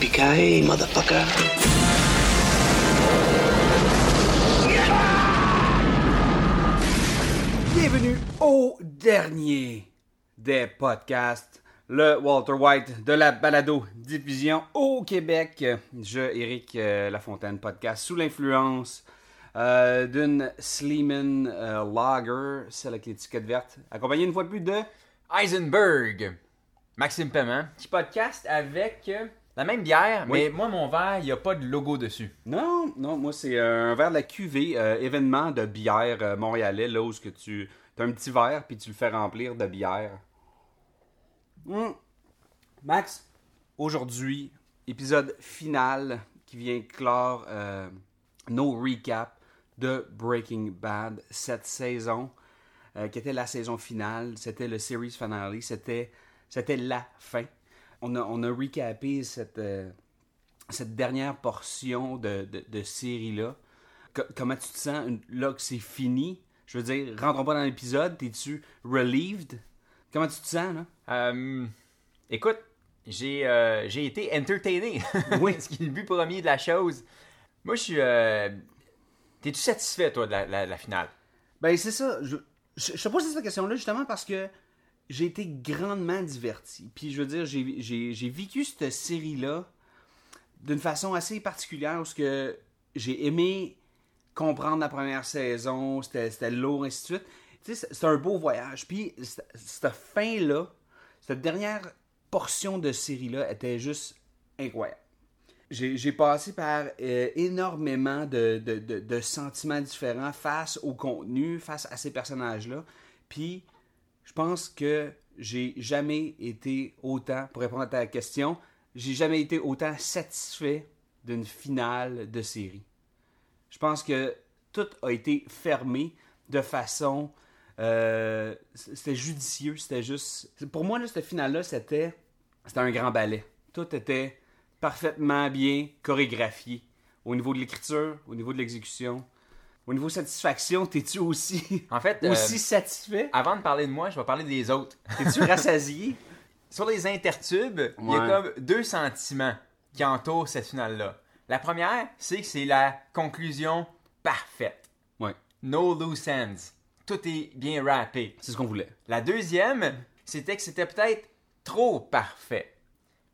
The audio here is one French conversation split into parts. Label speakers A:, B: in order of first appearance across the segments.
A: Yippee-ki-yay, motherfucker.
B: Bienvenue au dernier des podcasts, le Walter White de la balado diffusion au Québec. Je, Éric euh, Lafontaine, podcast sous l'influence euh, d'une Sleeman euh, Lager, celle avec l'étiquette verte, accompagnée une fois de plus de
C: Heisenberg. Maxime Paiement, qui podcast avec euh, la même bière,
B: Oui.
C: mais moi, mon verre, il n'y a pas de logo dessus.
B: Non, non, moi c'est un verre de la QV, euh, événement de bière euh, montréalais, là où ce que tu as un petit verre puis tu le fais remplir de bière. Hum. Max, aujourd'hui, épisode final qui vient clore euh, nos recaps de Breaking Bad cette saison, euh, qui était la saison finale, c'était le series finale, c'était c'était la fin. On a, on a recapé cette, euh, cette dernière portion de, de, de série-là. Co- comment tu te sens une- là que c'est fini? Je veux dire, rentrons pas dans l'épisode, t'es-tu relieved? Comment tu te sens, là?
C: Euh, écoute, j'ai euh, j'ai été entertainé.
B: Oui.
C: Ce qui est le but premier de la chose. Moi, je suis. euh, T'es-tu satisfait, toi, de la, la- la finale?
B: Ben, c'est ça. Je, je, je te pose cette question-là justement parce que j'ai été grandement diverti. Puis, je veux dire, j'ai- vécu cette série-là d'une façon assez particulière parce que j'ai aimé comprendre la première saison, c'était lourd, ainsi de suite. Tu sais, c'est- un beau voyage. Puis, cette fin-là, cette dernière portion de série-là était juste incroyable. J'ai passé par euh, énormément de- de- de sentiments différents face au contenu, face à ces personnages-là. Puis, je pense que j'ai jamais été autant, pour répondre à ta question, j'ai jamais été autant satisfait d'une finale de série. Je pense que tout a été fermé de façon. euh, c'était judicieux, c'était juste. Pour moi, là, cette finale-là, c'était. C'était un grand ballet. Tout était parfaitement bien chorégraphié. Au niveau de l'écriture, au niveau de l'exécution. Au niveau satisfaction, t'es-tu aussi,
C: En fait, euh,
B: aussi satisfait?
C: avant de parler de moi, je vais parler des autres.
B: T'es-tu rassasié?
C: Sur les intertubes, il y a comme deux sentiments qui entourent cette finale-là. La première, c'est que c'est la conclusion parfaite.
B: Ouais,
C: No loose ends. Tout est bien rappé.
B: c'est ce qu'on voulait.
C: La deuxième, c'était que c'était peut-être trop parfait.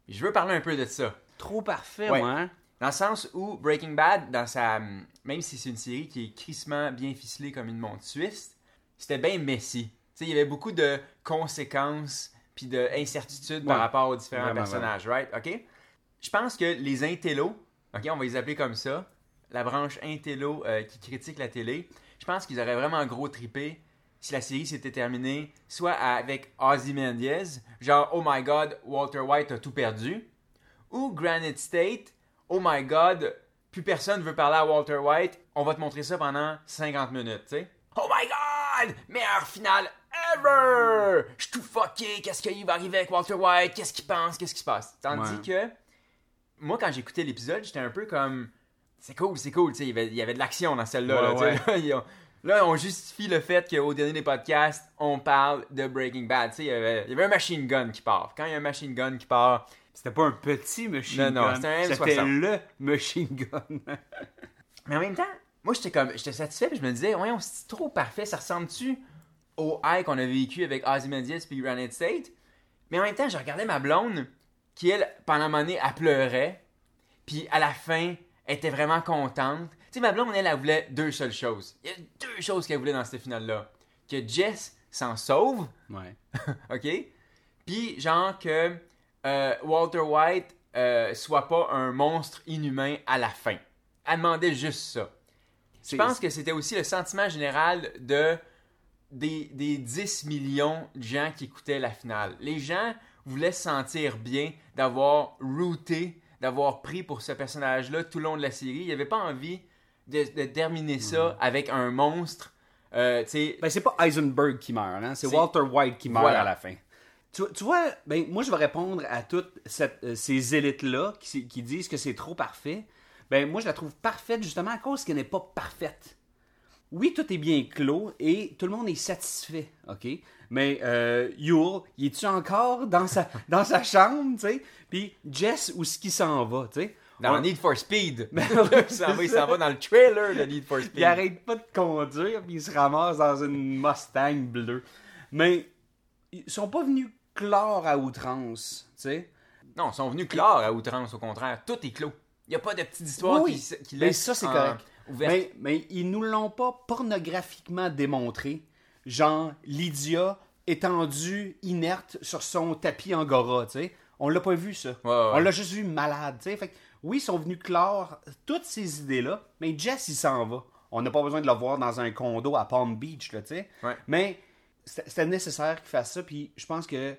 C: Je veux parler un peu de ça.
B: Trop parfait,
C: Ouais.
B: ouais.
C: Dans le sens où Breaking Bad, dans sa, même si c'est une série qui est crissement bien ficelée comme une montre suisse, c'était bien messy. Tu sais, il y avait beaucoup de conséquences puis d'incertitudes par
B: Ouais.
C: rapport aux différents
B: Vraiment,
C: personnages, right? OK? Je pense que les intellos, OK, on va les appeler comme ça, la branche intello euh, qui critique la télé, je pense qu'ils auraient vraiment gros tripé si la série s'était terminée soit avec Ozymandias, genre « Oh my God, Walter White a tout perdu », ou Granite State, oh my god, plus personne veut parler à Walter White, on va te montrer ça pendant 50 minutes, tu sais. Oh my god, meilleure finale ever! Je suis tout fucké, qu'est-ce qui va arriver avec Walter White, qu'est-ce qu'il pense, qu'est-ce qui se passe? Tandis
B: Ouais.
C: que, moi quand j'écoutais l'épisode, j'étais un peu comme, c'est cool, c'est cool, tu sais, il y avait- il y avait de l'action dans celle-là, là,
B: Ouais.
C: Là, on justifie le fait qu'au dernier des podcasts, on parle de Breaking Bad. Tu sais, il y avait un machine gun qui part. Quand il y a un machine gun qui part,
B: C'était pas un petit machine
C: Non, non,
B: gun.
C: c'était un
B: C'était
C: M60.
B: le machine gun.
C: Mais en même temps, moi j'étais comme j'étais satisfait puis je me disais voyons c'est trop parfait, ça ressemble-tu au high qu'on a vécu avec Ozymandias puis Granite State Mais en même temps, je regardais ma blonde qui elle pendant un moment donné, elle pleurait puis à la fin, elle était vraiment contente. Tu sais ma blonde elle, elle voulait deux seules choses. Il y a deux choses qu'elle voulait dans cette finale là, que Jess s'en sauve,
B: Ouais.
C: OK? Puis genre que euh, Walter White euh, soit pas un monstre inhumain à la fin. Elle demandait juste ça. Je pense que c'était aussi le sentiment général de des, des 10 millions de gens qui écoutaient la finale. Les gens voulaient se sentir bien d'avoir rooté, d'avoir pris pour ce personnage-là tout le long de la série. Il avait pas envie de, de terminer ça avec un monstre. Euh,
B: Ben, c'est pas Heisenberg qui meurt, hein? c'est
C: C'est-
B: Walter White qui meurt
C: Voilà.
B: à la fin. Tu, tu vois, ben, moi, je vais répondre à toutes cette- euh, ces élites-là qui, qui disent que c'est trop parfait. Ben, moi, je la trouve parfaite justement à cause qu'elle n'est pas parfaite. Oui, tout est bien clos et tout le monde est satisfait, OK? Mais euh, Yule, il est-tu encore dans sa, dans sa chambre, tu sais? Puis Jess, où est-ce qu'il s'en va, tu sais?
C: dans
B: On-
C: Need for Speed.
B: Ben
C: il s'en va, va dans le trailer de Need for Speed.
B: Il arrête pas de conduire, puis il se ramasse dans une Mustang bleue. Mais ils sont pas venus clore à outrance, tu sais.
C: Non, ils sont venus clore à outrance, au contraire. Tout est clos. Il n'y a pas de petite histoire
B: Oui,
C: qui, qui
B: mais
C: laisse
B: ça, c'est correct.
C: ouverte.
B: Mais, mais ils nous l'ont pas pornographiquement démontré. Genre, Lydia étendue, inerte sur son tapis angora, tu sais. On l'a pas vu, ça.
C: Ouais, ouais.
B: On l'a juste vu malade, tu sais. Fait que, oui, ils sont venus clore toutes ces idées-là, mais Jess, il s'en va. On n'a pas besoin de le voir dans un condo à Palm Beach, là, tu sais.
C: Ouais.
B: Mais c'était nécessaire qu'il fasse ça, puis je pense que...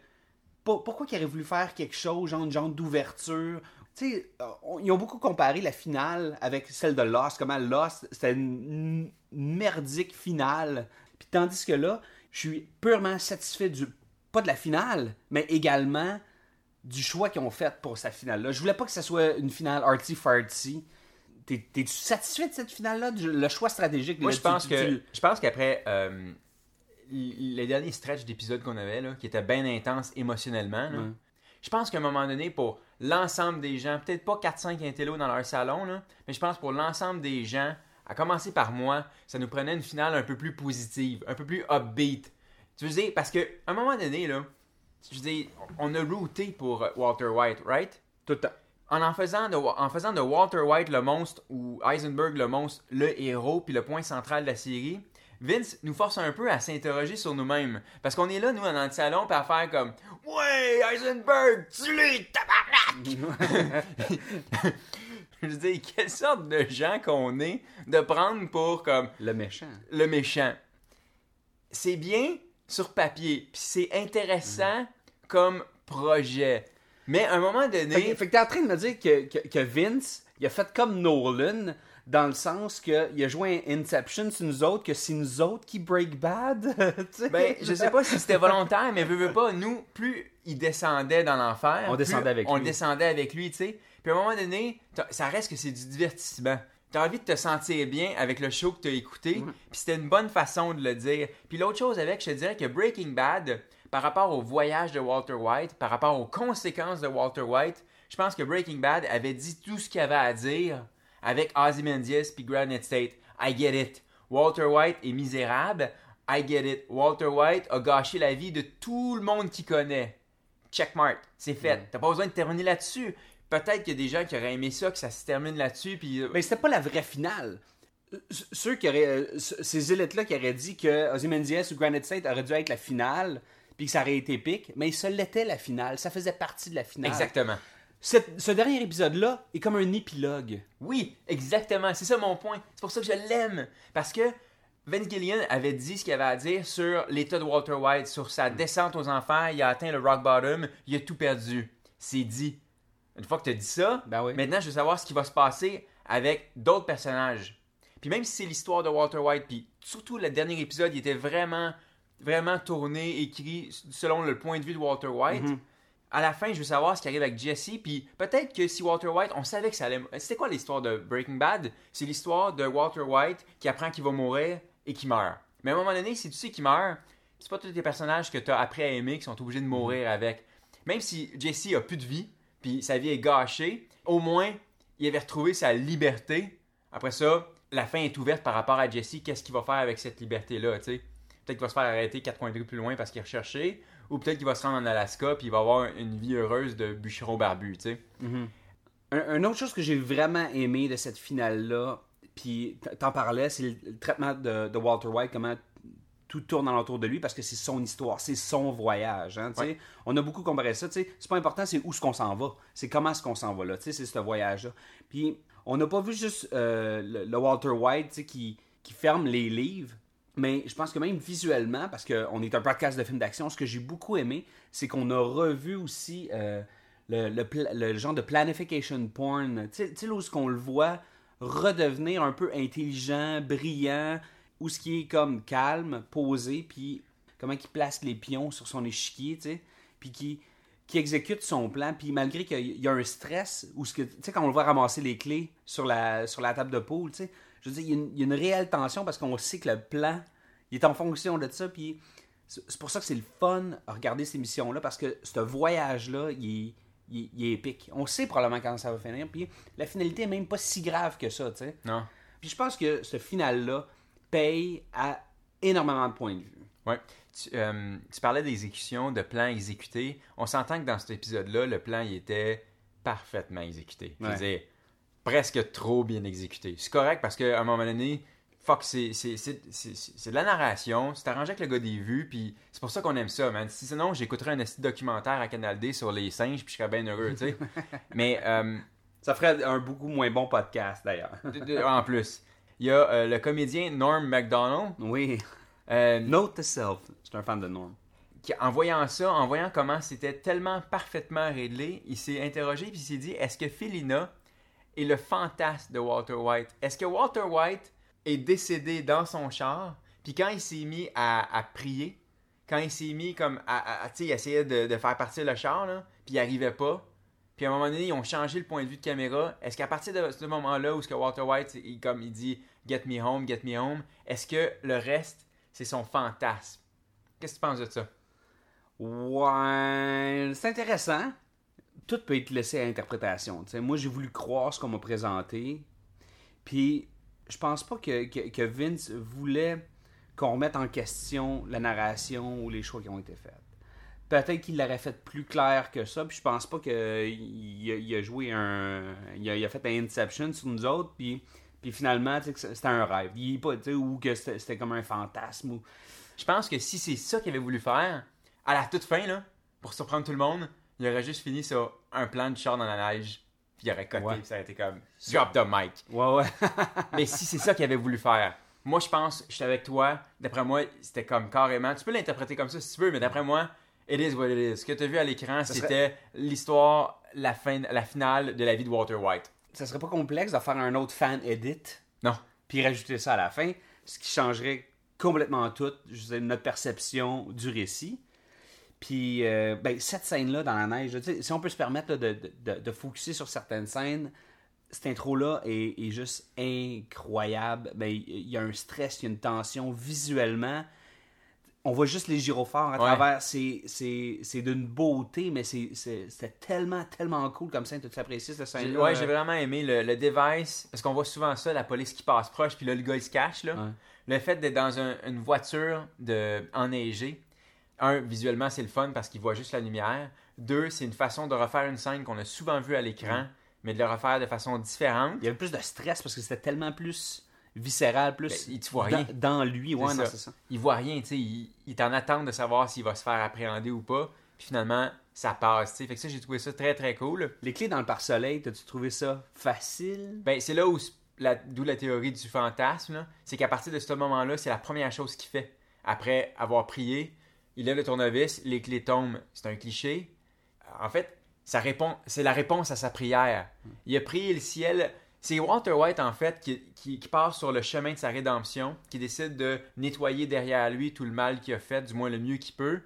B: pour- Pourquoi qu'il aurait voulu faire quelque chose, genre genre d'ouverture? Tu sais, euh, on- ils ont beaucoup comparé la finale avec celle de Lost, comment Lost, c'était une, merdique finale. Puis tandis que là, je suis purement satisfait du pas de la finale, mais également du choix qu'ils ont fait pour cette finale-là. Je voulais pas que ça soit une finale arty-farty. T'es- T'es-tu satisfait de cette finale-là, le choix stratégique?
C: Moi, je pense
B: tu-
C: que
B: tu-
C: je pense qu'après euh, les derniers stretch d'épisodes qu'on avait, là, qui étaient bien intenses émotionnellement, là,
B: Ouais.
C: je pense qu'à un moment donné, pour l'ensemble des gens, peut-être pas 4-5 intellos dans leur salon, là, mais je pense pour l'ensemble des gens, à commencer par moi, ça nous prenait une finale un peu plus positive, un peu plus upbeat. Tu veux dire, parce que à un moment donné, là, je veux dire, on a routé pour Walter White, right?
B: Tout le temps.
C: en en faisant, de, en faisant de Walter White le monstre ou Heisenberg le monstre le héros puis le point central de la série, Vince nous force un peu à s'interroger sur nous-mêmes. Parce qu'on est là, nous, dans le salon, puis à faire comme Ouais, Heisenberg, tu l'es, tabarnak! Je veux dire, quelle sorte de gens qu'on est de prendre pour comme
B: Le méchant.
C: le méchant. C'est bien sur papier, puis c'est intéressant comme projet. Mais à un moment donné.
B: Fait, que- fait que t'es en train de me dire que, que, que Vince, il a fait comme Nolan, dans le sens qu'il a joué un Inception sur nous autres, que c'est nous autres qui break bad.
C: Ben, je sais pas si c'était volontaire, mais veux, veux pas, nous, plus il descendait dans l'enfer,
B: On descendait avec
C: on
B: lui.
C: descendait avec lui, tu sais. Puis à un moment donné, ça reste que c'est du divertissement. T'as envie de te sentir bien avec le show que t'as écouté, puis c'était une bonne façon de le dire. Puis l'autre chose avec, je te dirais que Breaking Bad, par rapport au voyage de Walter White, par rapport aux conséquences de Walter White, je pense que Breaking Bad avait dit tout ce qu'il avait à dire avec Ozymandias puis Granite State. I get it. Walter White est misérable. I get it. Walter White a gâché la vie de tout le monde qu'il connaît. Checkmark. C'est fait. T'as pas besoin de terminer là-dessus. Peut-être qu'il y a des gens qui auraient aimé ça, que ça se termine là-dessus, puis... euh,
B: Mais c'était pas la vraie finale. Euh, Ceux qui auraient, euh, ces élites-là qui auraient dit que Ozymandias ou Granite State aurait dû être la finale, puis que ça aurait été épique, mais ça l'était la finale. Ça faisait partie de la finale.
C: Exactement.
B: Cette- ce dernier épisode-là est comme un épilogue.
C: Oui, exactement. C'est ça mon point. C'est pour ça que je l'aime. Parce que Vince Gillian avait dit ce qu'il avait à dire sur l'état de Walter White, sur sa descente aux enfers. Il a atteint le rock bottom. Il a tout perdu. C'est dit. Une fois que tu as dit ça,
B: Ben oui.
C: maintenant je veux savoir ce qui va se passer avec d'autres personnages. Puis même si c'est l'histoire de Walter White, puis surtout le dernier épisode, il était vraiment, vraiment tourné, écrit selon le point de vue de Walter White.
B: Mhm.
C: À la fin, je veux savoir ce qui arrive avec Jesse, puis peut-être que si Walter White, on savait que ça allait... C'était quoi l'histoire de Breaking Bad? C'est l'histoire de Walter White qui apprend qu'il va mourir et qui meurt. Mais à un moment donné, si tu sais qu'il meurt, c'est pas tous les personnages que tu as appris à aimer qui sont obligés de mourir avec. Même si Jesse a plus de vie, puis sa vie est gâchée, au moins, il avait retrouvé sa liberté. Après ça, la fin est ouverte par rapport à Jesse. Qu'est-ce qu'il va faire avec cette liberté-là, tu sais? Peut-être qu'il va se faire arrêter quatre coins de plus loin parce qu'il est recherché, ou peut-être qu'il va se rendre en Alaska puis il va avoir une vie heureuse de bûcheron barbu, tu sais.
B: Un, une autre chose que j'ai vraiment aimé de cette finale-là, puis t'en parlais, c'est le, le traitement de, de Walter White, comment tout tourne alentour de lui, parce que c'est son histoire, c'est son voyage. hein, tu sais.
C: Ouais.
B: On a beaucoup comparé ça. tu sais. C'est pas important, c'est où ce qu'on s'en va. C'est comment est-ce qu'on s'en va là. tu sais, C'est ce voyage-là. Puis on n'a pas vu juste euh, le, le Walter White tu sais, qui, qui ferme les livres. Mais je pense que même visuellement, parce qu'on est un podcast de films d'action, ce que j'ai beaucoup aimé, c'est qu'on a revu aussi euh, le, le genre de planification porn. Tu sais- où ce qu'on le voit redevenir un peu intelligent, brillant, ou ce qui est comme calme, posé, puis comment il place les pions sur son échiquier, puis qui, qui exécute son plan, puis malgré qu'il y a- un stress, ce que, tu sais, quand on le voit ramasser les clés sur la, sur la table de poule, tu sais, je veux dire, il y, a une, il y a une réelle tension parce qu'on sait que le plan, il est en fonction de ça, puis c'est pour ça que c'est le fun à regarder ces missions-là, parce que ce voyage-là, il est, il, est- il est épique. On sait probablement quand ça va finir, puis la finalité est même pas si grave que ça, tu sais.
C: Non.
B: Puis je pense que ce final-là paye à énormément de points de vue.
C: Ouais. Tu, euh, tu parlais d'exécution, de plans exécutés. On s'entend que dans cet épisode-là, le plan il était parfaitement exécuté. Je veux
B: Ouais.
C: dire, presque trop bien exécuté. C'est correct parce qu'à un moment donné, fuck, c'est c'est- c'est- c'est- c'est de la narration, c'est arrangé avec le gars des vues, puis c'est pour ça qu'on aime ça, man. Si- Sinon, j'écouterais un documentaire à Canal D sur les singes, puis je serais bien heureux, tu sais. Mais euh,
B: Ça ferait un beaucoup moins bon podcast, d'ailleurs.
C: en plus, il y a euh, le comédien Norm MacDonald.
B: oui.
C: euh,
B: Note to self. Suis un fan de Norm.
C: qui, en voyant ça, en voyant comment c'était tellement parfaitement réglé, il s'est interrogé puis il s'est dit est-ce que Felina est le fantasme de Walter White Est-ce que Walter White est décédé dans son char Puis quand il s'est mis à, prier, quand il s'est mis comme à, à- de, faire partir le char puis il arrivait pas. Puis à un moment donné, ils ont changé le point de vue de caméra. Est-ce qu'à partir de ce moment-là où ce que Walter White, il, comme il dit Get me home, get me home, est-ce que le reste, c'est son fantasme? Qu'est-ce que tu penses de ça?
B: Ouais, c'est intéressant. Tout peut être laissé à interprétation. tu sais. moi, j'ai voulu croire ce qu'on m'a présenté. Puis, je pense pas que, que, Vince voulait qu'on remette en question la narration ou les choix qui ont été faits. Peut-être qu'il l'aurait fait plus clair que ça. Puis, je pense pas qu'il a, il a joué un. Il a, fait un Inception sur nous autres. Puis, puis finalement, c'était un rêve. Il pas, ou que c'était comme un fantasme. Ou...
C: Je pense que si c'est ça qu'il avait voulu faire, à la toute fin, là, pour surprendre tout le monde, il aurait juste fini sur un plan de char dans la neige, puis il aurait coté,
B: Ouais.
C: puis ça aurait été comme drop the mic.
B: Ouais, ouais.
C: Mais si c'est ça qu'il avait voulu faire, moi je pense, je suis avec toi, d'après moi, c'était comme carrément, tu peux l'interpréter comme ça si tu veux, mais d'après moi, it is what it is. Ce que tu as vu à l'écran, c'était l'histoire, la, fin, la finale de la vie de Walter White.
B: ça serait pas complexe de faire un autre fan edit?
C: Non.
B: puis rajouter ça à la fin, ce qui changerait complètement tout, je dire, notre perception du récit. Puis, euh, ben, cette scène-là dans la neige, si on peut se permettre là, de, de, de, focuser sur certaines scènes, cette intro-là est, est juste incroyable. Ben, il y a un stress, il y a une tension visuellement. On voit juste les gyrophares à
C: Ouais.
B: travers. C'est, c'est, c'est d'une beauté, mais c'est, c'est, c'était tellement, tellement cool comme scène. Tu apprécié cette scène-là?
C: Ouais, j'ai vraiment aimé le, le device, parce qu'on voit souvent ça, la police qui passe proche, puis là, le gars, il se cache, là.
B: Ouais.
C: Le fait d'être dans un- une voiture de, enneigée, un, visuellement, c'est le fun parce qu'il voit juste la lumière. Deux, c'est une façon de refaire une scène qu'on a souvent vue à l'écran, mais de le refaire de façon différente.
B: Il y avait plus de stress parce que c'était tellement plus viscéral, plus
C: Ben, tu vois
B: dans,
C: rien.
B: dans lui. Ouais,
C: C'est ça.
B: ça.
C: Il voit rien, tu sais, il, il est en attente de savoir s'il va se faire appréhender ou pas. Puis finalement, ça passe, tu sais. Fait que ça, j'ai trouvé ça très, très cool.
B: Les clés dans le pare-soleil, t'as-tu trouvé ça facile?
C: Ben, c'est là où d'où la théorie du fantasme, là. c'est qu'à partir de ce moment-là, c'est la première chose qu'il fait. Après avoir prié, il lève le tournevis, les clés tombent. C'est un cliché. En fait, ça répond, c'est la réponse à sa prière. Il a prié le ciel. C'est Walter White, en fait, qui, part sur le chemin de sa rédemption, qui décide de nettoyer derrière lui tout le mal qu'il a fait, du moins le mieux qu'il peut.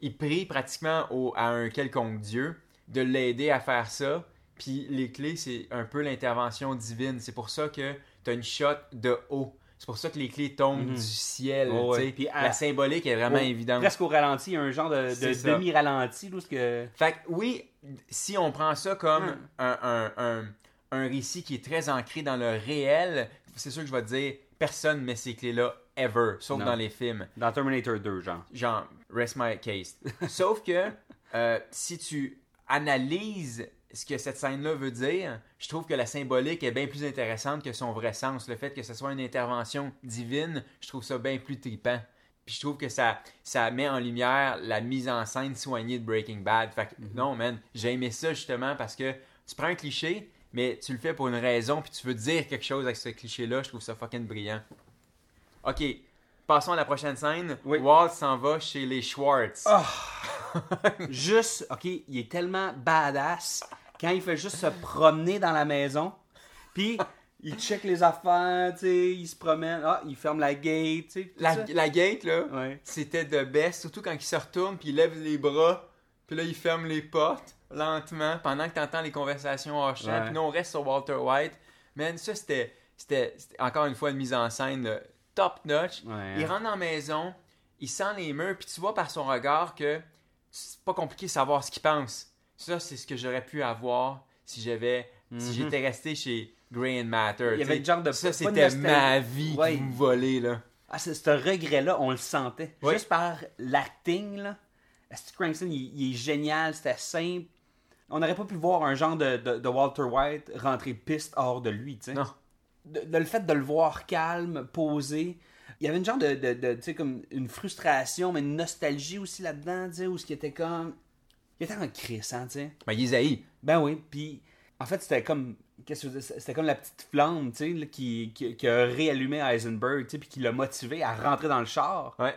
C: Il prie pratiquement au- à un quelconque Dieu de l'aider à faire ça. Puis les clés, c'est un peu l'intervention divine. C'est pour ça que tu as une shot de haut. C'est pour ça que les clés tombent
B: Mhm.
C: du ciel.
B: Oh, ouais. Puis à-
C: La symbolique est vraiment
B: Au-
C: évidente.
B: Presque au ralenti, il y a un genre de, demi-ralenti. que...
C: Fait que oui, si on prend ça comme
B: Hmm.
C: un, un, un, un récit qui est très ancré dans le réel, c'est sûr que je vais te dire, personne met ces clés-là ever, sauf
B: Non.
C: dans les films.
B: Dans Terminator 2, genre.
C: Genre, rest my case. Sauf que euh, si tu analyses ce que cette scène-là veut dire, je trouve que la symbolique est bien plus intéressante que son vrai sens. Le fait que ce soit une intervention divine, je trouve ça bien plus trippant. Puis je trouve que ça, ça met en lumière la mise en scène soignée de Breaking Bad. Fait que non, man, j'ai aimé ça justement parce que tu prends un cliché, mais tu le fais pour une raison, puis tu veux dire quelque chose avec ce cliché-là. Je trouve ça fucking brillant. Ok, passons à la prochaine scène.
B: Oui.
C: Walt s'en va chez les Schwartz.
B: juste, ok, il est tellement badass quand il fait juste se promener dans la maison, puis il check les affaires, tu sais, il se promène, ah, il ferme la gate, tu sais.
C: La, gate, là,
B: Ouais.
C: c'était de best, surtout quand il se retourne, puis il lève les bras, puis là, il ferme les portes lentement pendant que t'entends les conversations hors champ.
B: Ouais.
C: Puis nous, on reste sur Walter White. Man, ça, c'était, c'était, c'était encore une fois une mise en scène là, top notch.
B: Ouais.
C: Il rentre dans la maison, il sent les murs, puis tu vois par son regard que c'est pas compliqué de savoir ce qu'il pense. Ça, c'est ce que j'aurais pu avoir si j'avais, si j'étais resté chez Grey and Matter.
B: Mhm. Il y avait le genre de-
C: Ça, c'était ma vie
B: Ouais.
C: qui me volait, là.
B: Ah, c'est- ce regret-là, on le sentait. Juste par l'acting, là. Steve Cranston, il, il est génial, c'était simple. On n'aurait pas pu voir un genre de, de- de Walter White rentrer piste hors de lui, tu sais.
C: Non.
B: De, de le fait de le voir calme, posé. Il y avait une genre de, tu sais, comme une frustration, mais une nostalgie aussi là-dedans, tu sais, où ce qui était comme... Il était en crise, hein, tu sais.
C: Ben, haï.
B: Ben oui, puis en fait, c'était comme qu'est-ce que c'était comme la petite flamme, tu sais, là, qui, qui, qui a réallumé Heisenberg, tu sais, puis qui l'a motivé à rentrer dans le char.
C: Ouais.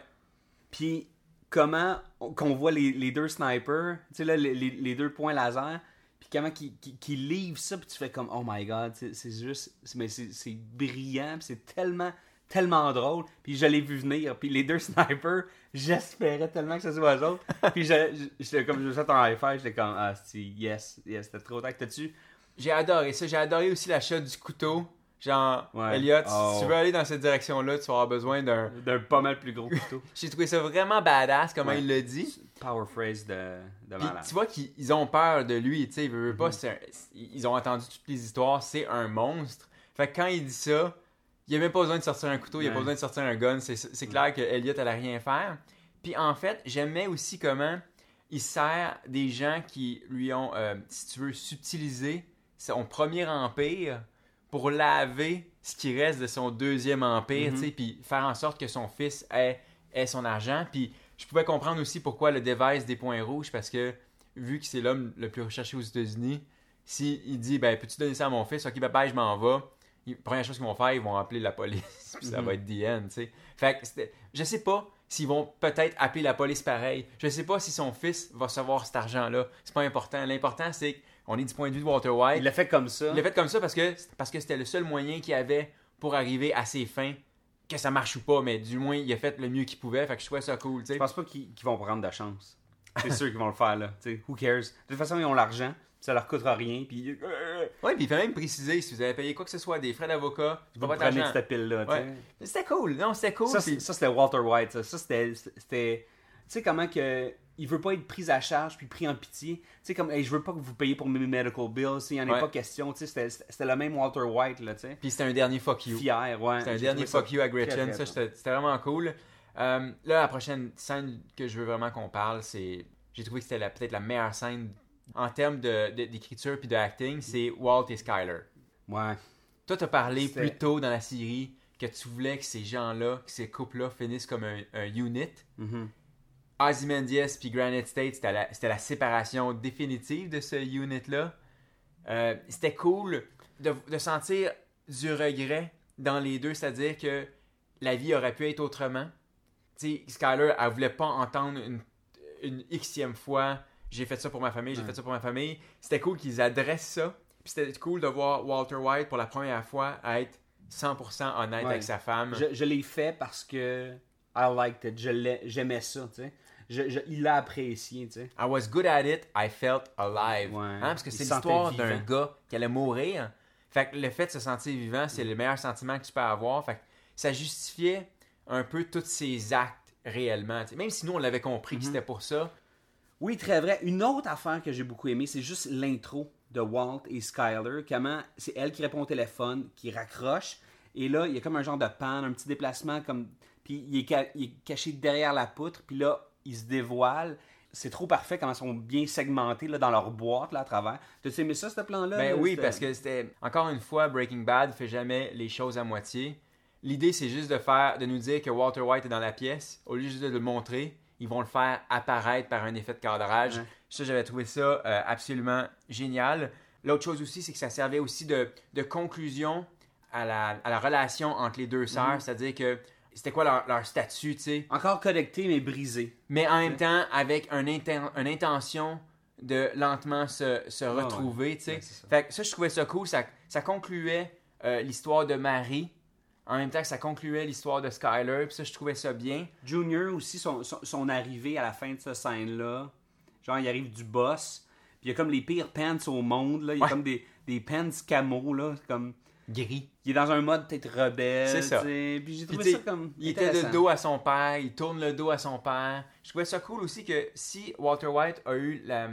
B: Puis comment on- qu'on voit les, les deux snipers, tu sais là les, les- deux points laser, puis comment qu'ils livrent ça, puis tu fais comme oh my god, c'est juste c'est- mais c'est brillant, c'est tellement tellement drôle, puis je l'ai vu venir, puis les deux snipers, j'espérais tellement que ce soit eux autres, puis je- je- j'étais comme je fait un high five, j'étais comme ah si yes, yes, c'était trop tard que t'as-tu?
C: J'ai adoré ça. J'ai adoré aussi l'achat du couteau. Genre,
B: Ouais.
C: Elliot,
B: Oh.
C: si tu veux aller dans cette direction-là, tu vas avoir besoin d'un.
B: d'un pas mal plus gros couteau.
C: J'ai trouvé ça vraiment badass, comment
B: Ouais.
C: il l'a dit.
B: Power phrase de, de
C: Puis
B: malade.
C: tu vois qu'ils ils ont peur de lui, tu sais, ils pas, un- ils ont entendu toutes les histoires, c'est un monstre. Fait que quand il dit ça, il a même pas besoin de sortir un couteau, il a
B: Ouais.
C: pas besoin de sortir un gun, c'est clair que Elliot allait rien faire. Puis en fait, j'aimais aussi comment il sert des gens qui lui ont, euh, si tu veux, subtilisé son premier empire pour laver ce qui reste de son deuxième empire,
B: Mhm.
C: tu sais, puis faire en sorte que son fils ait, ait son argent. Puis je pouvais comprendre aussi pourquoi le device des points rouges, parce que vu que c'est l'homme le plus recherché aux États-Unis, s'il il dit, ben, peux-tu donner ça à mon fils? Ok, bye, je m'en vais. Première chose qu'ils vont faire, ils vont appeler la police, puis ça
B: Mhm.
C: va être the end, tu sais. Fait que je sais pas s'ils vont peut-être appeler la police pareil. Je sais pas si son fils va recevoir cet argent-là. C'est pas important. L'important, c'est qu'on est du point de vue de Walter White.
B: Il l'a fait comme ça.
C: Il l'a fait comme ça parce que parce que c'était le seul moyen qu'il avait pour arriver à ses fins. Que ça marche ou pas, mais du moins, il a fait le mieux qu'il pouvait. Fait que je trouvais ça cool, tu sais.
B: Je pense pas qu'ils vont prendre de chance. C'est sûr qu'ils vont le faire là. Tu sais, who cares? De toute façon, ils ont l'argent, ça leur coûtera rien. Puis
C: Ouais, puis il fait même préciser si vous avez payé quoi que ce soit, des frais d'avocat,
B: vous
C: pas
B: prenez cette pile-là.
C: Ouais. C'était cool, non, c'était cool.
B: Ça, c'était Walter White. Ça, Ça, c'était. Tu sais comment que. Il veut pas être pris à charge puis pris en pitié. Tu sais, comme, hey, je veux pas que vous payiez pour mes medical bills. Il y en a
C: Ouais.
B: pas question. Tu sais, c'était- le même Walter White, là, tu sais.
C: Puis c'était un dernier fuck you.
B: Fier, ouais.
C: C'était un dernier fuck you à Gretchen. Ça, c'était vraiment cool. Euh, là, la prochaine scène que je veux vraiment qu'on parle, c'est. J'ai trouvé que c'était peut-être la meilleure scène en termes de- de- d'écriture puis de acting, c'est Walt et Skyler.
B: Ouais.
C: Toi, t'as parlé plus tôt dans la série que tu voulais que ces gens-là, que ces couples-là finissent comme un, un unit.
B: Mhm.
C: Ozymandias puis Granite State, c'était la, c'était la séparation définitive de ce unit-là. Euh, c'était cool de, de sentir du regret dans les deux, c'est-à-dire que la vie aurait pu être autrement. Tu sais, Skyler, elle voulait pas entendre une, une xème fois j'ai fait ça pour ma famille, j'ai
B: Ouais.
C: fait ça pour ma famille. C'était cool qu'ils adressent ça. Puis c'était cool de voir Walter White pour la première fois être 100% honnête
B: Ouais.
C: avec sa femme.
B: Je, je l'ai fait parce que I liked it. J'aimais ça, tu sais. Je, je- il l'a apprécié, tu sais.
C: I was good at it, I felt alive.
B: Ouais.
C: Hein, parce que c'est l'histoire d'un gars qui allait mourir. Fait que le fait de se sentir vivant, c'est le meilleur sentiment que tu peux avoir. Fait que ça justifiait un peu tous ses actes réellement. tu sais. Même si nous, on l'avait compris que c'était pour ça.
B: Oui, très vrai. Une autre affaire que j'ai beaucoup aimé, c'est juste l'intro de Walt et Skyler. Comment c'est elle qui répond au téléphone, qui raccroche. Et là, il y a comme un genre de panne, un petit déplacement, comme. Puis il est, ca- il est caché derrière la poutre. Puis là, il se dévoile. C'est trop parfait comment ils sont bien segmentés là, dans leur boîte là, à travers. T'as aimé ça, ce plan-là?
C: Ben oui, parce que c'était. Encore une fois, Breaking Bad fait jamais les choses à moitié. L'idée, c'est juste de faire, de nous dire que Walter White est dans la pièce. Au lieu juste de le montrer, ils vont le faire apparaître par un effet de cadrage.
B: Ouais.
C: Ça, j'avais trouvé ça euh, absolument génial. L'autre chose aussi, c'est que ça servait aussi de, de conclusion à la, à la relation entre les deux sœurs. C'est-à-dire que c'était quoi leur, leur statut, tu sais?
B: Encore connecté, mais brisé.
C: Mais en même temps, avec un inten- une intention de lentement se, retrouver, tu sais?
B: Ouais, ça.
C: fait que ça, je trouvais ça cool. Ça, ça concluait euh, l'histoire de Marie. En même temps que ça concluait l'histoire de Skyler. Puis ça, je trouvais ça bien.
B: Junior aussi, son, son, son arrivée à la fin de cette scène-là, genre il arrive du boss, puis il y a comme les pires pants au monde, là. il y a
C: Ouais.
B: comme des, des pants camo, là, comme...
C: Gris.
B: Il est dans un mode peut-être rebelle,
C: C'est ça.
B: puis j'ai trouvé ça comme
C: il était de dos à son père, il tourne le dos à son père. Je trouvais ça cool aussi que si Walter White a eu la,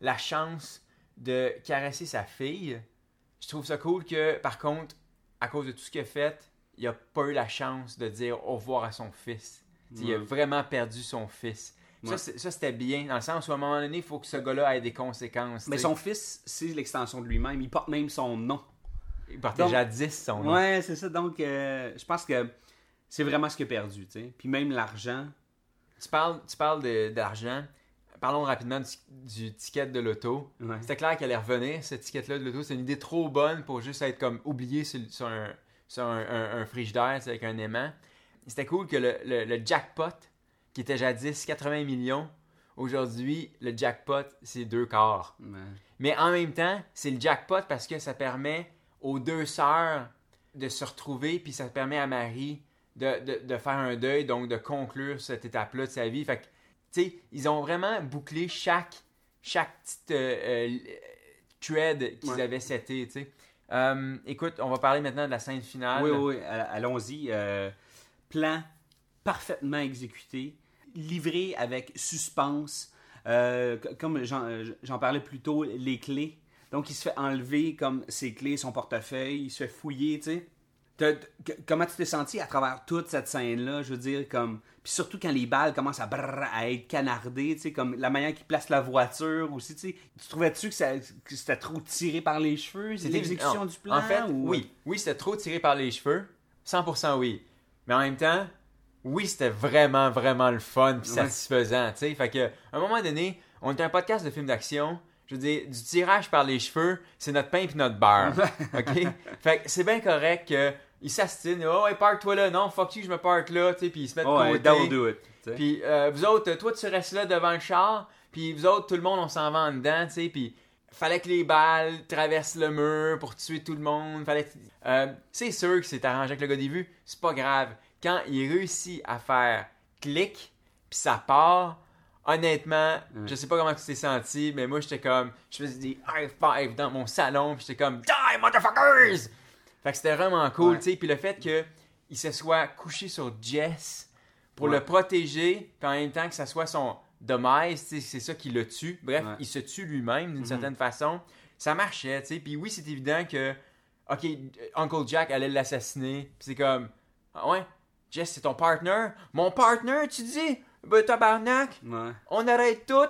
C: la chance de caresser sa fille, je trouve ça cool que, par contre, à cause de tout ce qu'il a fait, il a pas eu la chance de dire au revoir à son fils. Il a vraiment perdu son fils. Ça,
B: Ouais.
C: Ça, c'était bien, dans le sens où à un moment donné, il faut que ce gars-là ait des conséquences.
B: Mais son fils, c'est l'extension de lui-même, il porte même son nom.
C: Il portait
B: Donc-
C: jadis son nom.
B: Ouais, c'est ça, donc euh, je pense que c'est vraiment ce qu'il a perdu, tu sais. Puis même l'argent,
C: Tu parles, tu parles de- d'argent. Parlons rapidement du, du ticket de l'auto.
B: ouais.
C: C'était clair qu'elle allait revenir, cette ticket-là de l'auto. C'est une idée trop bonne pour juste être comme oublié sur, sur un, sur un, un- un frigidaire avec un aimant. C'était cool que le, le- le jackpot, qui était jadis 80 millions, aujourd'hui, le jackpot, c'est deux quarts.
B: Ouais.
C: Mais en même temps, c'est le jackpot parce que ça permet aux deux sœurs de se retrouver, puis ça permet à Marie de, de- de faire un deuil, donc de conclure cette étape-là de sa vie. Fait que, tu sais, ils ont vraiment bouclé chaque, chaque petite euh, euh, thread qu'ils
B: Ouais.
C: avaient seté, tu sais. Euh, écoute, on va parler maintenant de la scène finale.
B: Oui, oui, allons-y. euh, plan parfaitement exécuté, livré avec suspense. Euh, comme j'en parlais plus tôt, les clés. Donc, il se fait enlever comme ses clés, son portefeuille, il se fait fouiller, tu sais. Comment tu t'es senti à travers toute cette scène-là, je veux dire, comme... Puis surtout quand les balles commencent à, brrr, à être canardées, tu sais, comme la manière qu'ils placent la voiture aussi, tu sais. Tu trouvais-tu que, c'était trop tiré par les cheveux,
C: C'était-
B: l'exécution du plan?
C: En fait,
B: ou-
C: oui. Oui, c'était trop tiré par les cheveux. 100% oui. Mais en même temps, oui, c'était vraiment, vraiment le fun puis
B: Ouais.
C: satisfaisant, tu sais. Fait que, à un moment donné, on était un podcast de films d'action. Je veux dire, du tirage par les cheveux, c'est notre pain puis notre beurre. OK? Fait que c'est bien correct que ils s'astinent. Oh, ouais, parque-toi là. Non, fuck you, je me parque là. Tu sais, puis ils se mettent
B: Oh,
C: de côté.
B: do it.
C: Puis euh, vous autres, toi, tu restes là devant le char. Puis vous autres, tout le monde, on s'en va en dedans, tu sais. Puis fallait que les balles traversent le mur pour tuer tout le monde. Fallait. Euh, c'est sûr que c'est arrangé avec le gars des vues. C'est pas grave. Quand il réussit à faire clic, puis ça part. Honnêtement, je sais pas comment tu t'es senti, mais moi j'étais comme, je faisais des high five dans mon salon, puis j'étais comme, die motherfuckers! Fait que c'était vraiment cool, tu sais. Puis le fait qu'il se soit couché sur Jess pour le protéger, puis en même temps que ça soit son demise, c'est ça qui le tue. Bref, il se tue lui-même
B: Mhm.
C: d'une certaine façon. Ça marchait, tu sais. Puis oui, c'est évident que, ok, Uncle Jack allait l'assassiner. Puis c'est comme, ah ouais, Jess, c'est ton partner? Mon partner, tu dis? Ben tabarnak,
B: Ouais.
C: on arrête tout.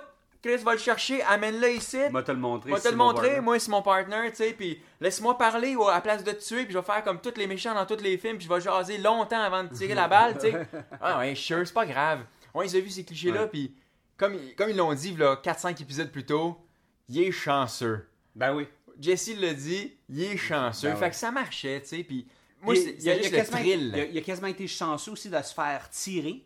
C: Chris va le chercher, amène-le ici.
B: Moi, te le montrer.
C: Moi te
B: c'est
C: le
B: mon
C: montrer,
B: partner.
C: moi c'est mon partner, tu sais, puis laisse-moi parler ou à la place de te tuer, puis je vais faire comme tous les méchants dans tous les films, puis je vais jaser longtemps avant de tirer la balle, tu sais. Ah ouais, sure, c'est pas grave. On les a vu ces clichés-là,
B: Ouais.
C: puis comme, ils- comme ils l'ont dit, là, 4-5 épisodes plus tôt, il est chanceux.
B: Ben oui.
C: Jesse l'a dit, il est chanceux.
B: Ben
C: fait
B: ouais.
C: que ça marchait, tu sais, puis moi,
B: Puis,
C: c'est- il y a juste le
B: quasiment,
C: thrill.
B: il a- il a quasiment été chanceux aussi de se faire tirer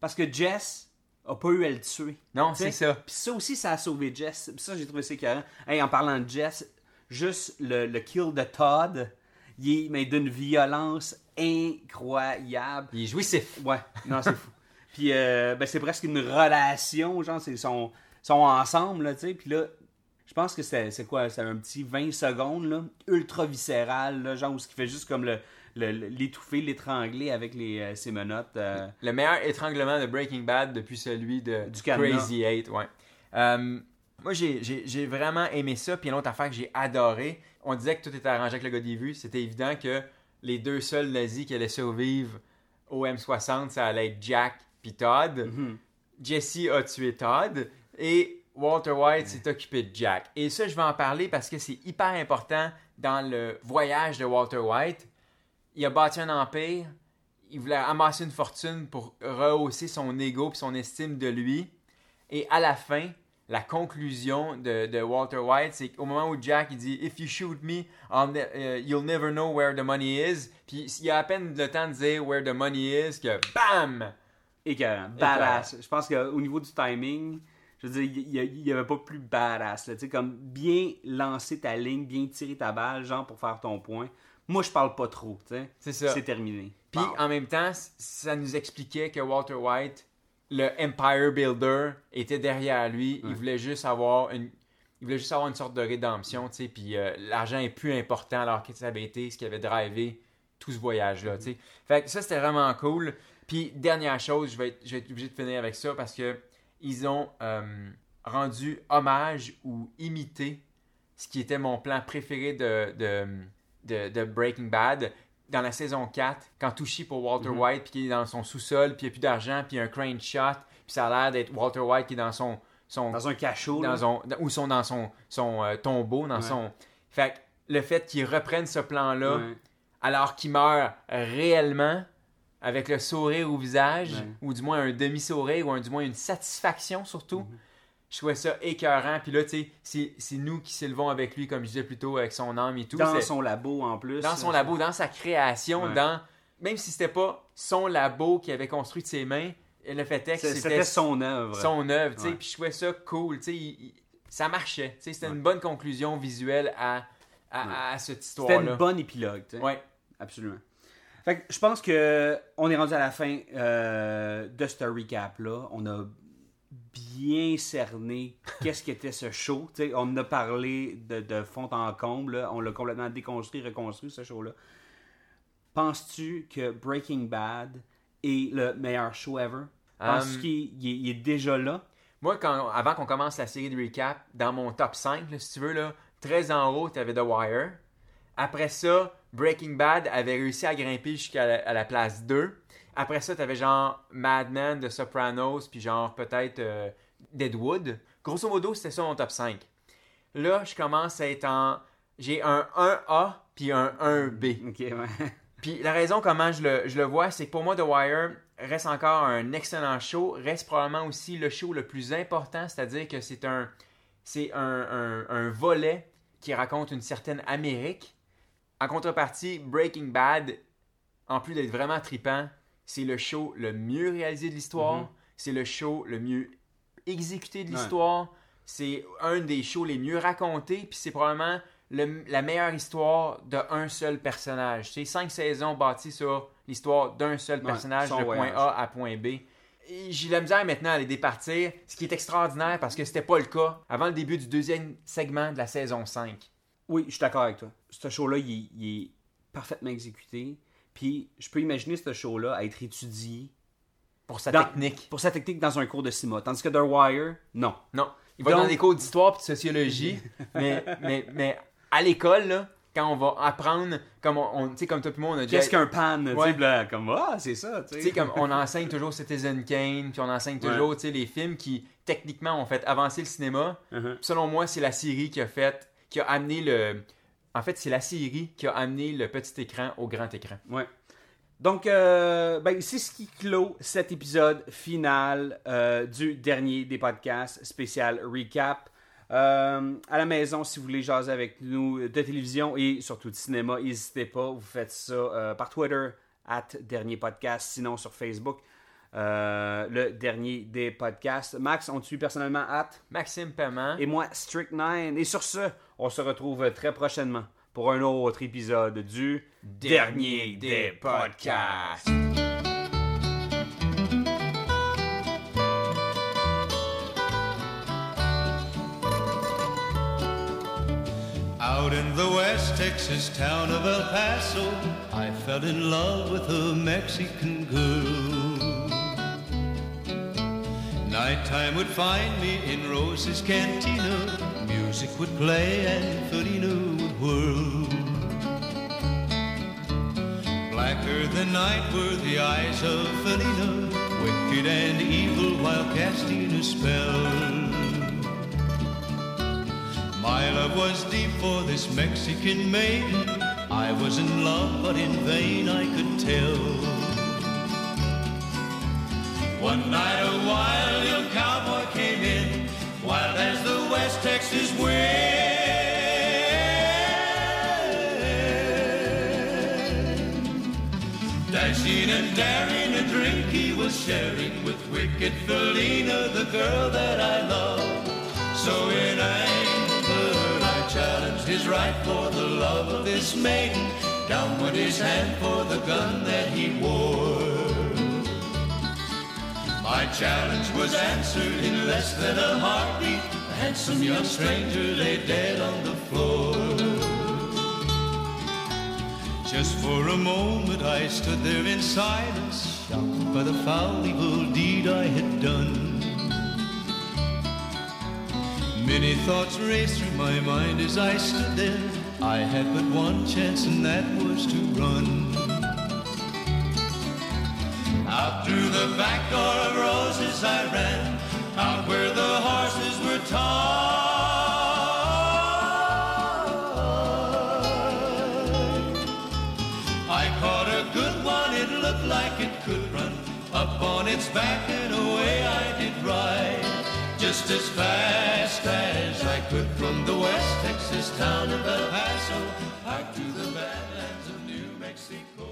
B: parce que Jess a pas eu à le tuer.
C: Non, c'est ça.
B: Puis ça aussi, ça a sauvé Jess. Puis ça, j'ai trouvé ça écœurant. Hey, en parlant de Jess, juste le, le kill de Todd, il est mais d'une violence incroyable.
C: Il est jouissif.
B: Ouais, non, c'est fou. Puis euh, ben, c'est presque une relation, genre, c'est sont, sont ensemble, là, tu sais. Puis là, je pense que c'est quoi, c'est un petit 20 secondes, là, ultra viscéral, là, genre, où ce qui fait juste comme le- l'étouffer, l'étrangler avec les, euh, ses menottes. euh,
C: Le meilleur étranglement de Breaking Bad depuis celui de
B: Du.
C: Crazy Eight, ouais. Euh, moi, j'ai- j'ai vraiment aimé ça. Puis une autre affaire que j'ai adoré, on disait que tout était arrangé avec le gars des vues. C'était évident que les deux seuls nazis qui allaient survivre au M60, ça allait être Jack puis Todd.
B: mhm.
C: Jesse a tué Todd et Walter White s'est occupé de Jack. Et ça, je vais en parler parce que c'est hyper important dans le voyage de Walter White. Il a bâti un empire, il voulait amasser une fortune pour rehausser son ego et son estime de lui. Et à la fin, la conclusion de, de Walter White, c'est qu'au moment où Jack il dit If you shoot me, I'll ne- euh, you'll never know where the money is. Puis il y a à peine le temps de dire where the money is que BAM!
B: Écœurant. Badass. Je pense qu'au niveau du timing, je veux dire, il n'y avait pas plus badass. Tu sais, comme bien lancer ta ligne, bien tirer ta balle, genre pour faire ton point. Moi, je parle pas trop, tu sais.
C: C'est ça.
B: C'est terminé.
C: Puis en même temps, ça nous expliquait que Walter White, le Empire Builder, était derrière lui. Il voulait juste avoir une. Il voulait juste avoir une sorte de rédemption, tu sais, puis euh, l'argent est plus important alors que ça avait été ce qui avait drivé tout ce voyage-là, tu sais. Fait que ça, c'était vraiment cool. Puis, dernière chose, je vais, être, je vais être obligé de finir avec ça parce que ils ont euh, rendu hommage ou imité ce qui était mon plan préféré de, de, de, de Breaking Bad dans la saison 4, quand tout chie pour Walter White, puis qu'il est dans son sous-sol, puis il n'y a plus d'argent, puis il y a un crane shot, puis ça a l'air d'être Walter White qui est dans son... son
B: Dans un cachot,
C: dans son, ou sont dans son, son euh, tombeau, dans
B: Ouais.
C: son... Fait que le fait qu'ils reprennent ce plan-là,
B: Ouais.
C: alors qu'il meurt réellement, avec le sourire au visage,
B: Ouais.
C: ou du moins un demi-sourire, ou un- du moins une satisfaction surtout,
B: Mhm.
C: Je trouvais ça écœurant. Puis là, tu sais, c'est- c'est nous qui s'élevons avec lui, comme je disais plus tôt, avec son âme et tout.
B: Dans son labo, en plus.
C: dans son labo, dans sa création,
B: Ouais.
C: dans... Même si c'était pas son labo qu'il avait construit de ses mains, le fait est que c'était
B: C'était son œuvre.
C: son œuvre, tu sais, puis je trouvais ça cool, tu sais, il- ça marchait, tu sais, c'était une bonne conclusion visuelle à, à, à cette
B: C'était
C: histoire-là.
B: une bonne épilogue, tu sais.
C: Ouais,
B: Absolument. Fait que je pense que on est rendu à la fin euh, de ce recap-là. On a bien cerné qu'est-ce qu'était ce show. On a parlé de, de fond en comble. là. On l'a complètement déconstruit, reconstruit, ce show-là. Penses-tu que Breaking Bad est le meilleur show ever? Penses-tu
C: Um,
B: qu'il il est, il est déjà là?
C: Moi, quand, avant qu'on commence la série de recap, dans mon top 5, là, si tu veux, là, très en haut, tu avais The Wire. Après ça, Breaking Bad avait réussi à grimper jusqu'à la, la place 2. Après ça, tu avais genre Mad Men, The Sopranos, puis genre peut-être euh, Deadwood. Grosso modo, c'était ça mon top 5. Là, je commence à être en... J'ai un 1A puis un 1B.
B: Ok, ouais.
C: Puis la raison comment je le, je le vois, c'est que pour moi, The Wire reste encore un excellent show, reste probablement aussi le show le plus important, c'est-à-dire que c'est un, c'est un, un- un volet qui raconte une certaine Amérique. En contrepartie, Breaking Bad, en plus d'être vraiment trippant, c'est le show le mieux réalisé de l'histoire,
B: Mhm.
C: c'est le show le mieux exécuté de
B: Ouais.
C: l'histoire, c'est un des shows les mieux racontés, puis c'est probablement le- la meilleure histoire d'un seul personnage. C'est cinq saisons bâties sur l'histoire d'un seul
B: Ouais,
C: personnage
B: son
C: de point. A à point B. J'ai la misère maintenant à les départir, ce qui est extraordinaire parce que c'était pas le cas avant le début du deuxième segment de la saison 5.
B: Oui, je suis d'accord avec toi. Ce show-là, il est parfaitement exécuté. Puis, je peux imaginer ce show-là à être étudié
C: Pour sa
B: Dans-
C: technique.
B: pour sa technique dans un cours de cinéma. Tandis que The Wire, non.
C: Non. Il va
B: Donc-
C: dans des cours d'histoire et de sociologie, mais, mais, mais à l'école, quand on va apprendre, comme on, on- comme toi et moi, on a déjà.
B: Qu'est-ce qu'un pan?
C: Ouais.
B: comme, ah, c'est ça, tu sais.
C: comme on enseigne toujours Citizen Kane, puis on enseigne toujours,
B: Ouais.
C: les films qui, techniquement, ont fait avancer le cinéma.
B: Uh-huh.
C: Selon moi, c'est la série qui a fait, qui a amené le... En fait, c'est la série qui a amené le petit écran au grand écran.
B: Ouais. Donc, euh, ben, c'est ce qui clôt cet épisode final euh, du dernier des podcasts spécial recap. Euh, à la maison, si vous voulez jaser avec nous de télévision et surtout de cinéma, n'hésitez pas. Vous faites ça par Twitter, at dernier podcast, sinon sur Facebook, le dernier des podcasts. Max, on te suit personnellement, at
C: Maxime Paiement.
B: et moi, Strict 9. Et sur ce, on se retrouve très prochainement pour un autre épisode du Dernier des podcasts.
A: Out in the West Texas town of El Paso, I fell in love with a Mexican girl. Nighttime would find me in Rose's cantina. Music would play and Felina would whirl. Blacker than night were the eyes of Felina, wicked and evil while casting a spell. My love was deep for this Mexican maiden. I was in love, but in vain I could tell. One night a wild sharing with wicked Felina, the girl that I love. So in anger I challenged his right for the love of this maiden. Down went his hand for the gun that he wore. My challenge was answered in less than a heartbeat. A handsome young stranger lay dead on the floor. Just for a moment I stood there in silence, by the foul evil deed I had done. Many thoughts raced through my mind as I stood there. I had but one chance, and that was to run. Out through the back door of roses I ran, out where the horses were tied. Back and away I did ride. Just as fast as I could from the West Texas town of El Paso, out to the badlands of New Mexico.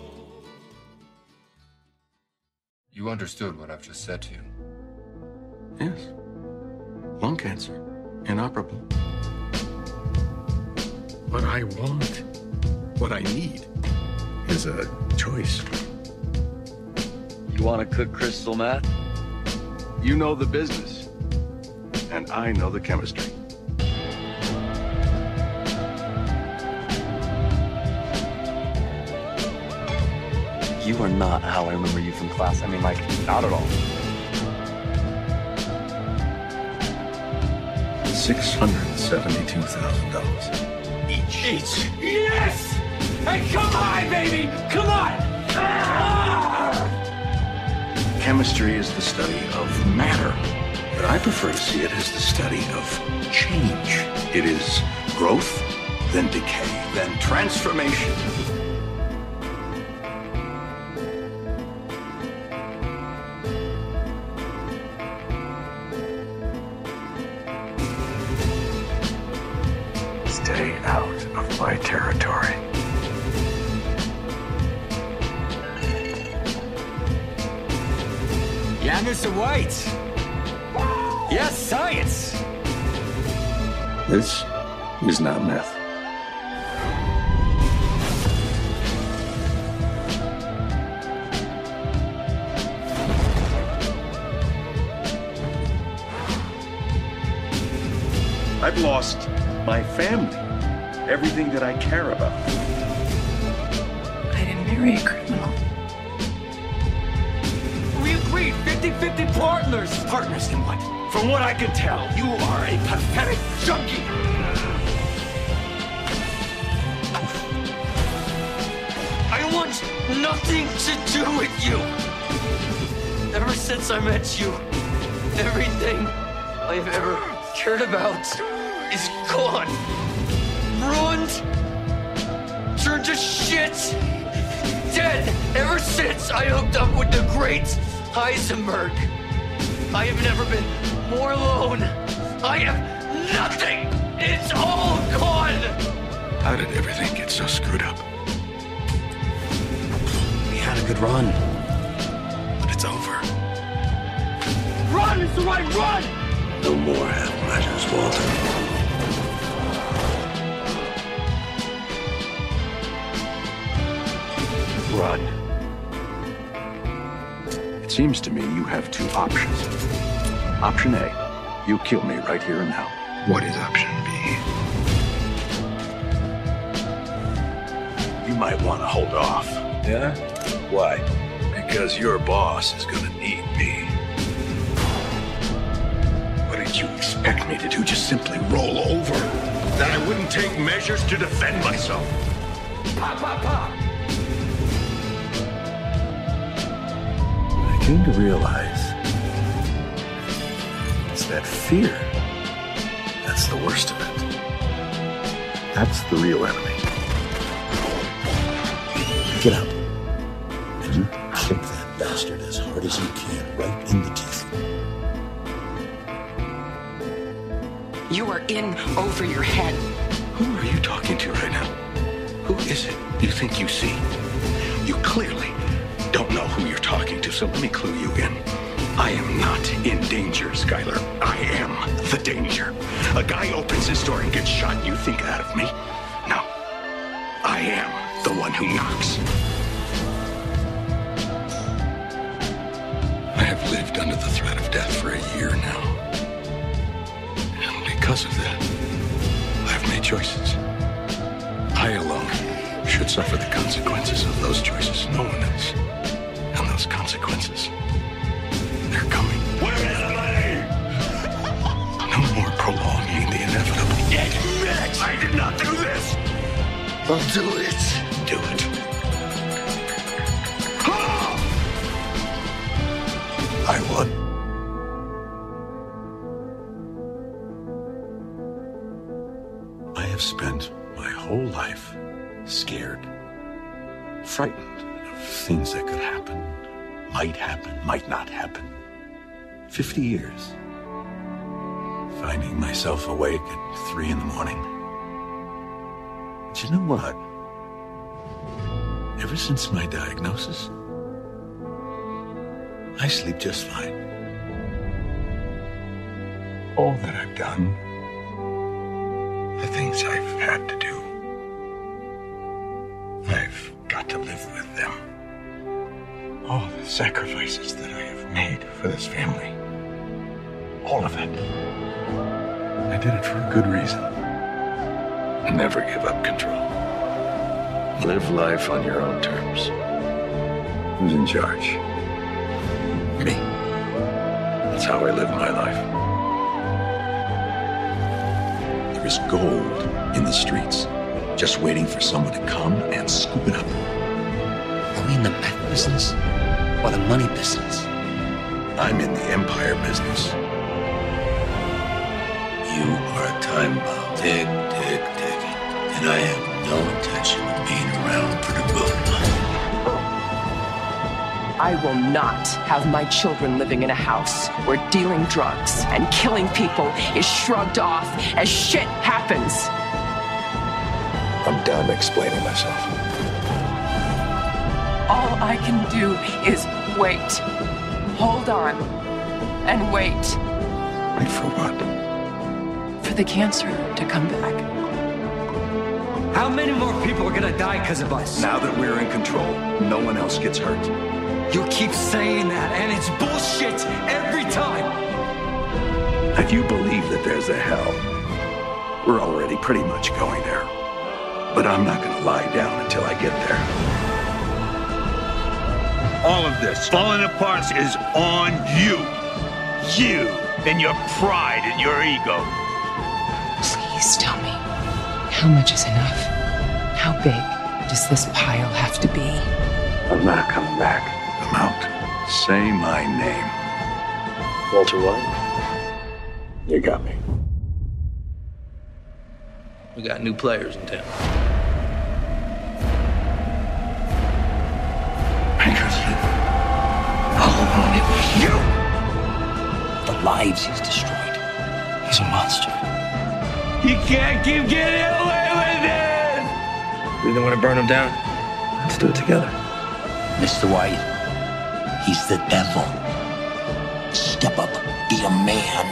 D: You understood what I've just said to you.
E: Yes. Lung cancer. Inoperable. What I want, what I need, is a choice.
F: You want to cook crystal meth?
E: You know the business, and I know the chemistry.
F: You are not how I remember you from class. I mean, like, not at all.
E: Six hundred seventy-two thousand dollars each.
G: Each. Yes! Hey, come on, baby! Come on! Ah!
E: Chemistry is the study of matter, but I prefer to see it as the study of change. It is growth, then decay, then transformation.
G: Nothing to do with you. Ever since I met you, everything I have ever cared about is gone. Ruined. Turned to shit. Dead ever since I hooked up with the great Heisenberg. I have never been more alone. I have nothing. It's all gone.
E: How did everything get so screwed up?
F: We had a good run.
E: But it's over.
G: Run is the right run.
E: No more half measures, Walter. Run. It seems to me you have two options. Option A, you kill me right here and now. What is option B? You might want to hold off. Yeah? Why? Because your boss is gonna need me. What did you expect me to do? Just simply roll over? That I wouldn't take measures to defend myself?
G: Pop, pop, pop.
E: I came to realize it's that fear that's the worst of it. That's the real enemy. Get out. And kick that bastard as hard as you can, right in the teeth.
H: You are in over your head.
E: Who are you talking to right now? Who is it you think you see? You clearly don't know who you're talking to, so let me clue you in. I am not in danger, Skylar. I am the danger. A guy opens his door and gets shot, and you think that of me? No. I am the one who knocks. Under the threat of death for a year now. And because of that, I've made choices. I alone should suffer the consequences of those choices, no one else. And those consequences, they're coming. Where is the money? No more prolonging the inevitable. Get! I did not do this! I'll do it. Do it. I won. I have spent my whole life scared, frightened of things that could happen, might happen, might not happen. 50 years. Finding myself awake at three in the morning. But you know what? Ever since my diagnosis, I sleep just fine. All that I've done, the things I've had to do, I've got to live with them. All the sacrifices that I have made for this family, all of it. I did it for a good reason. Never give up control. Live life on your own terms. Who's in charge? How I live my life. There is gold in the streets, just waiting for someone to come and scoop it up.
I: Are we in the meth business or the money business?
E: I'm in the empire business.
I: You are a time bomb. Tick, tick, ticking. And I have no intention of being around for the good.
H: I will not have my children living in a house where dealing drugs and killing people is shrugged off as shit happens.
E: I'm done explaining myself.
H: All I can do is wait. Hold on. And wait
E: Wait for what?
H: for the cancer to come back.
G: How many more people are gonna die because of us?
E: Now that we're in control, no one else gets hurt.
G: You keep saying that, and it's bullshit every time.
E: If you believe that there's a hell, we're already pretty much going there. But I'm not going to lie down until I get there.
J: All of this falling apart is on you. You and your pride and your ego.
H: Please tell me, how much is enough? How big does this pile have to be?
E: I'm not coming back. I'm out. Say my name.
I: Walter White?
E: You got me.
I: We got new players in town.
E: Because you. All along it was you.
I: The lives he's destroyed. He's a monster.
J: You can't keep getting away with it.
I: Really want to burn him down? Let's do it together.
K: Mr. White, he's the devil. Step up, be a man,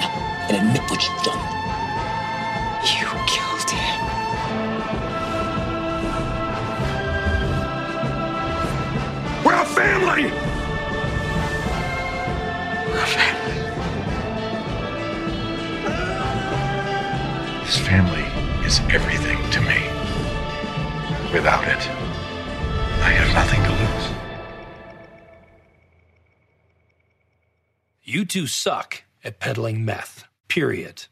K: and admit what you've done.
H: You killed him.
E: We're a family! We're a family. This family is everything to me. Without it, I have nothing to lose.
L: You two suck at peddling meth. Period.